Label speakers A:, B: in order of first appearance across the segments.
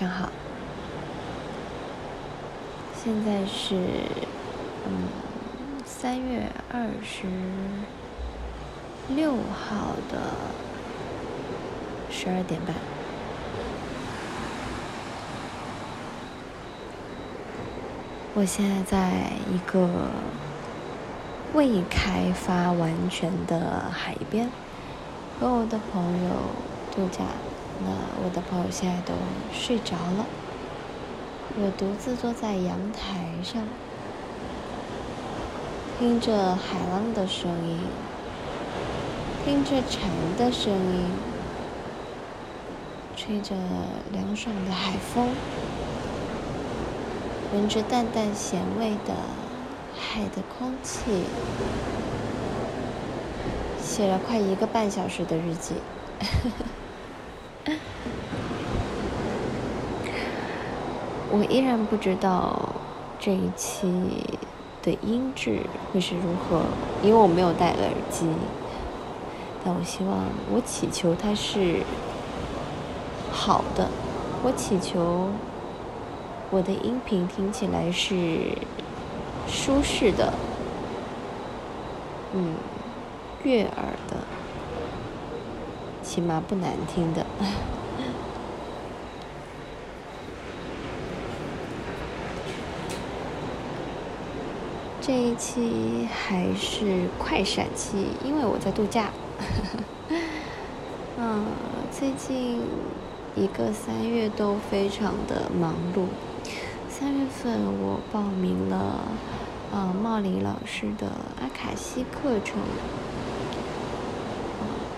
A: 上好，现在是嗯三月二十六号的十二点半。我现在在一个未开发完全的海边，和我的朋友度假。那我的朋友现在都睡着了，我独自坐在阳台上，听着海浪的声音，听着蝉的声音，吹着凉爽的海风，闻着淡淡咸味的海的空气，写了快一个半小时的日记。呵 呵我依然不知道这一期的音质会是如何，因为我没有戴耳机。但我希望，我祈求它是好的。我祈求我的音频听起来是舒适的，嗯，悦耳的，起码不难听的。这一期还是快闪期，因为我在度假。嗯，最近一个三月都非常的忙碌。三月份我报名了，呃，茂林老师的阿卡西课程。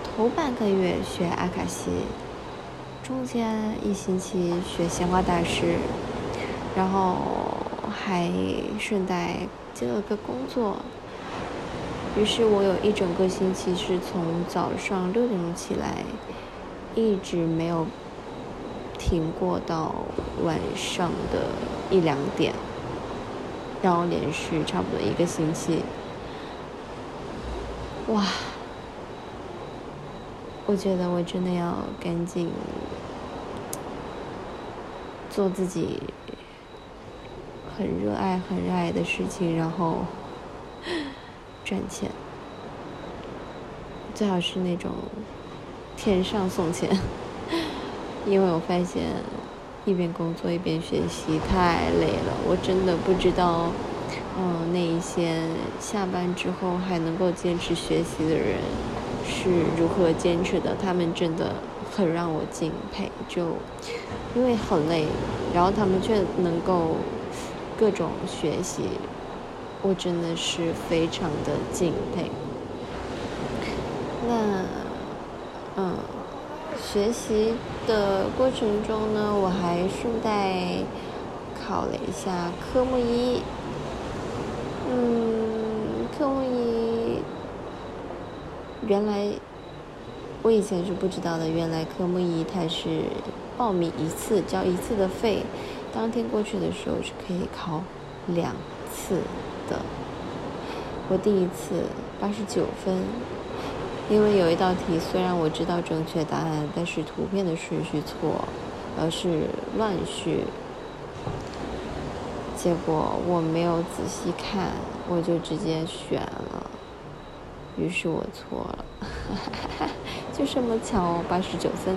A: 头半个月学阿卡西，中间一星期学鲜花大师，然后还顺带。接了个工作，于是我有一整个星期是从早上六点钟起来，一直没有停过到晚上的一两点，然后连续差不多一个星期。哇！我觉得我真的要赶紧做自己。很热爱、很热爱的事情，然后赚钱，最好是那种天上送钱，因为我发现一边工作一边学习太累了，我真的不知道，嗯，那一些下班之后还能够坚持学习的人是如何坚持的，他们真的很让我敬佩，就因为很累，然后他们却能够。各种学习，我真的是非常的敬佩。那，嗯，学习的过程中呢，我还顺带考了一下科目一。嗯，科目一，原来我以前是不知道的，原来科目一它是报名一次交一次的费。当天过去的时候是可以考两次的。我第一次八十九分，因为有一道题虽然我知道正确答案，但是图片的顺序错，而是乱序。结果我没有仔细看，我就直接选了，于是我错了，就这么巧，八十九分。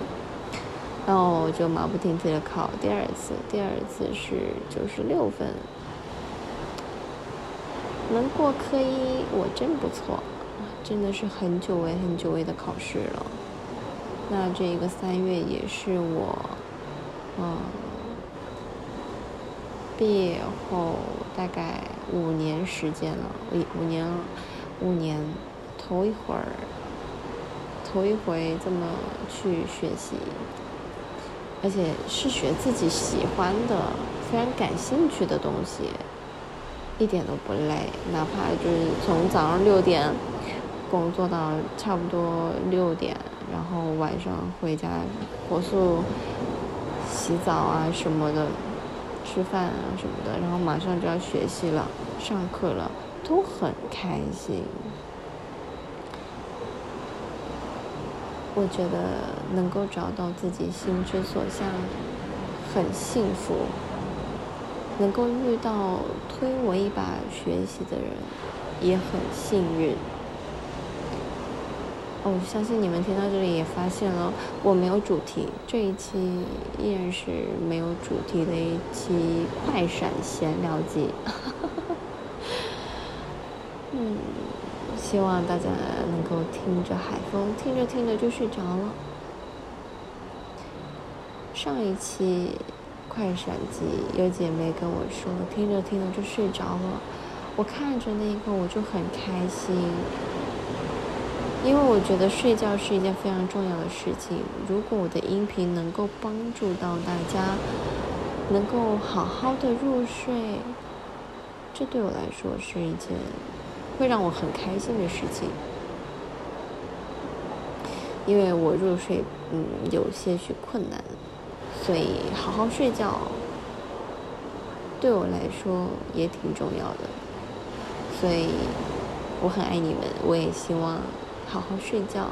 A: 然后我就马不停蹄的考第二次，第二次是九十六分，能过科一我真不错，真的是很久违很久违的考试了。那这个三月也是我，嗯，毕业后大概五年时间了，五五年，五年，头一会儿，头一回这么去学习。而且是学自己喜欢的、非常感兴趣的东西，一点都不累。哪怕就是从早上六点工作到差不多六点，然后晚上回家火速洗澡啊什么的，吃饭啊什么的，然后马上就要学习了、上课了，都很开心。我觉得能够找到自己心之所向，很幸福，能够遇到推我一把学习的人，也很幸运。哦，相信你们听到这里也发现了，我没有主题，这一期依然是没有主题的一期快闪闲聊集。嗯，希望大家能够听着海风，听着听着就睡着了。上一期快闪集有姐妹跟我说，听着听着就睡着了，我看着那一刻我就很开心。因为我觉得睡觉是一件非常重要的事情。如果我的音频能够帮助到大家，能够好好的入睡，这对我来说是一件会让我很开心的事情。因为我入睡，嗯，有些许困难，所以好好睡觉对我来说也挺重要的。所以我很爱你们，我也希望。好好睡觉，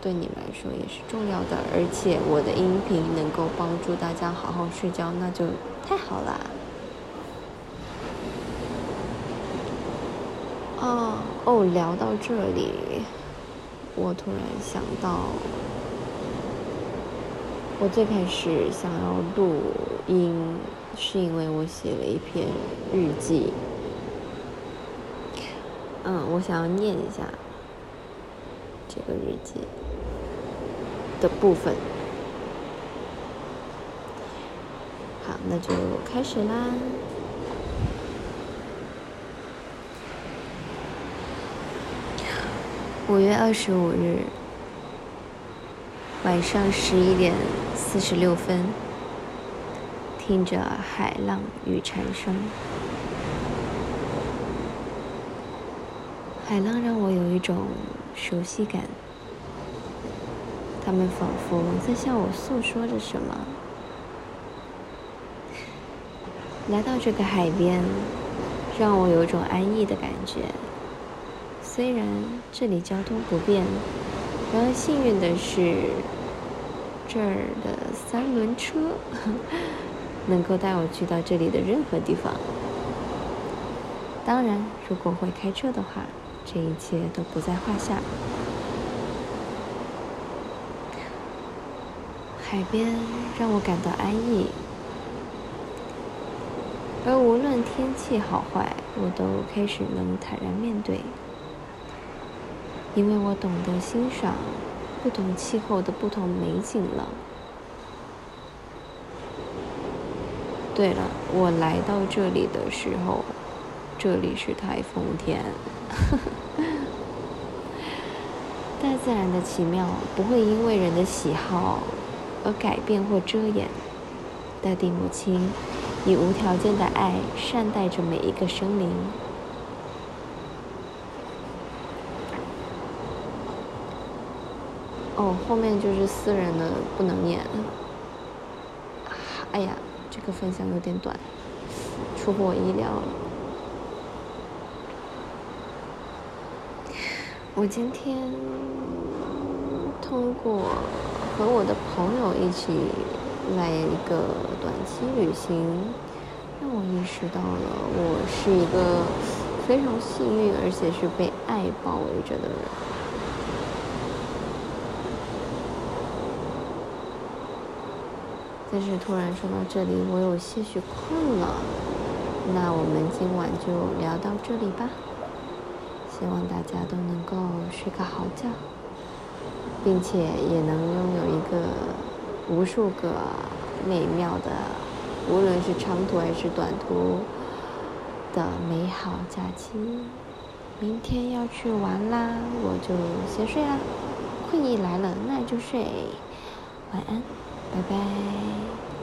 A: 对你们来说也是重要的。而且我的音频能够帮助大家好好睡觉，那就太好了。哦哦，聊到这里，我突然想到，我最开始想要录音，是因为我写了一篇日记。嗯，我想要念一下。这个日记的部分，好，那就开始啦。五月二十五日晚上十一点四十六分，听着海浪与蝉声，海浪让我有一种。熟悉感，他们仿佛在向我诉说着什么。来到这个海边，让我有种安逸的感觉。虽然这里交通不便，然而幸运的是，这儿的三轮车 能够带我去到这里的任何地方。当然，如果会开车的话。这一切都不在话下。海边让我感到安逸，而无论天气好坏，我都开始能坦然面对，因为我懂得欣赏不同气候的不同美景了。对了，我来到这里的时候，这里是台风天。大自然的奇妙不会因为人的喜好而改变或遮掩。大地母亲以无条件的爱善待着每一个生灵。哦，后面就是私人的，不能念。哎呀，这个分享有点短，出乎我意料。我今天通过和我的朋友一起来一个短期旅行，让我意识到了我是一个非常幸运而且是被爱包围着的人。但是突然说到这里，我有些许困了，那我们今晚就聊到这里吧。希望大家都能够睡个好觉，并且也能拥有一个无数个美妙的，无论是长途还是短途的美好假期。明天要去玩啦，我就先睡啦。困意来了，那就睡。晚安，拜拜。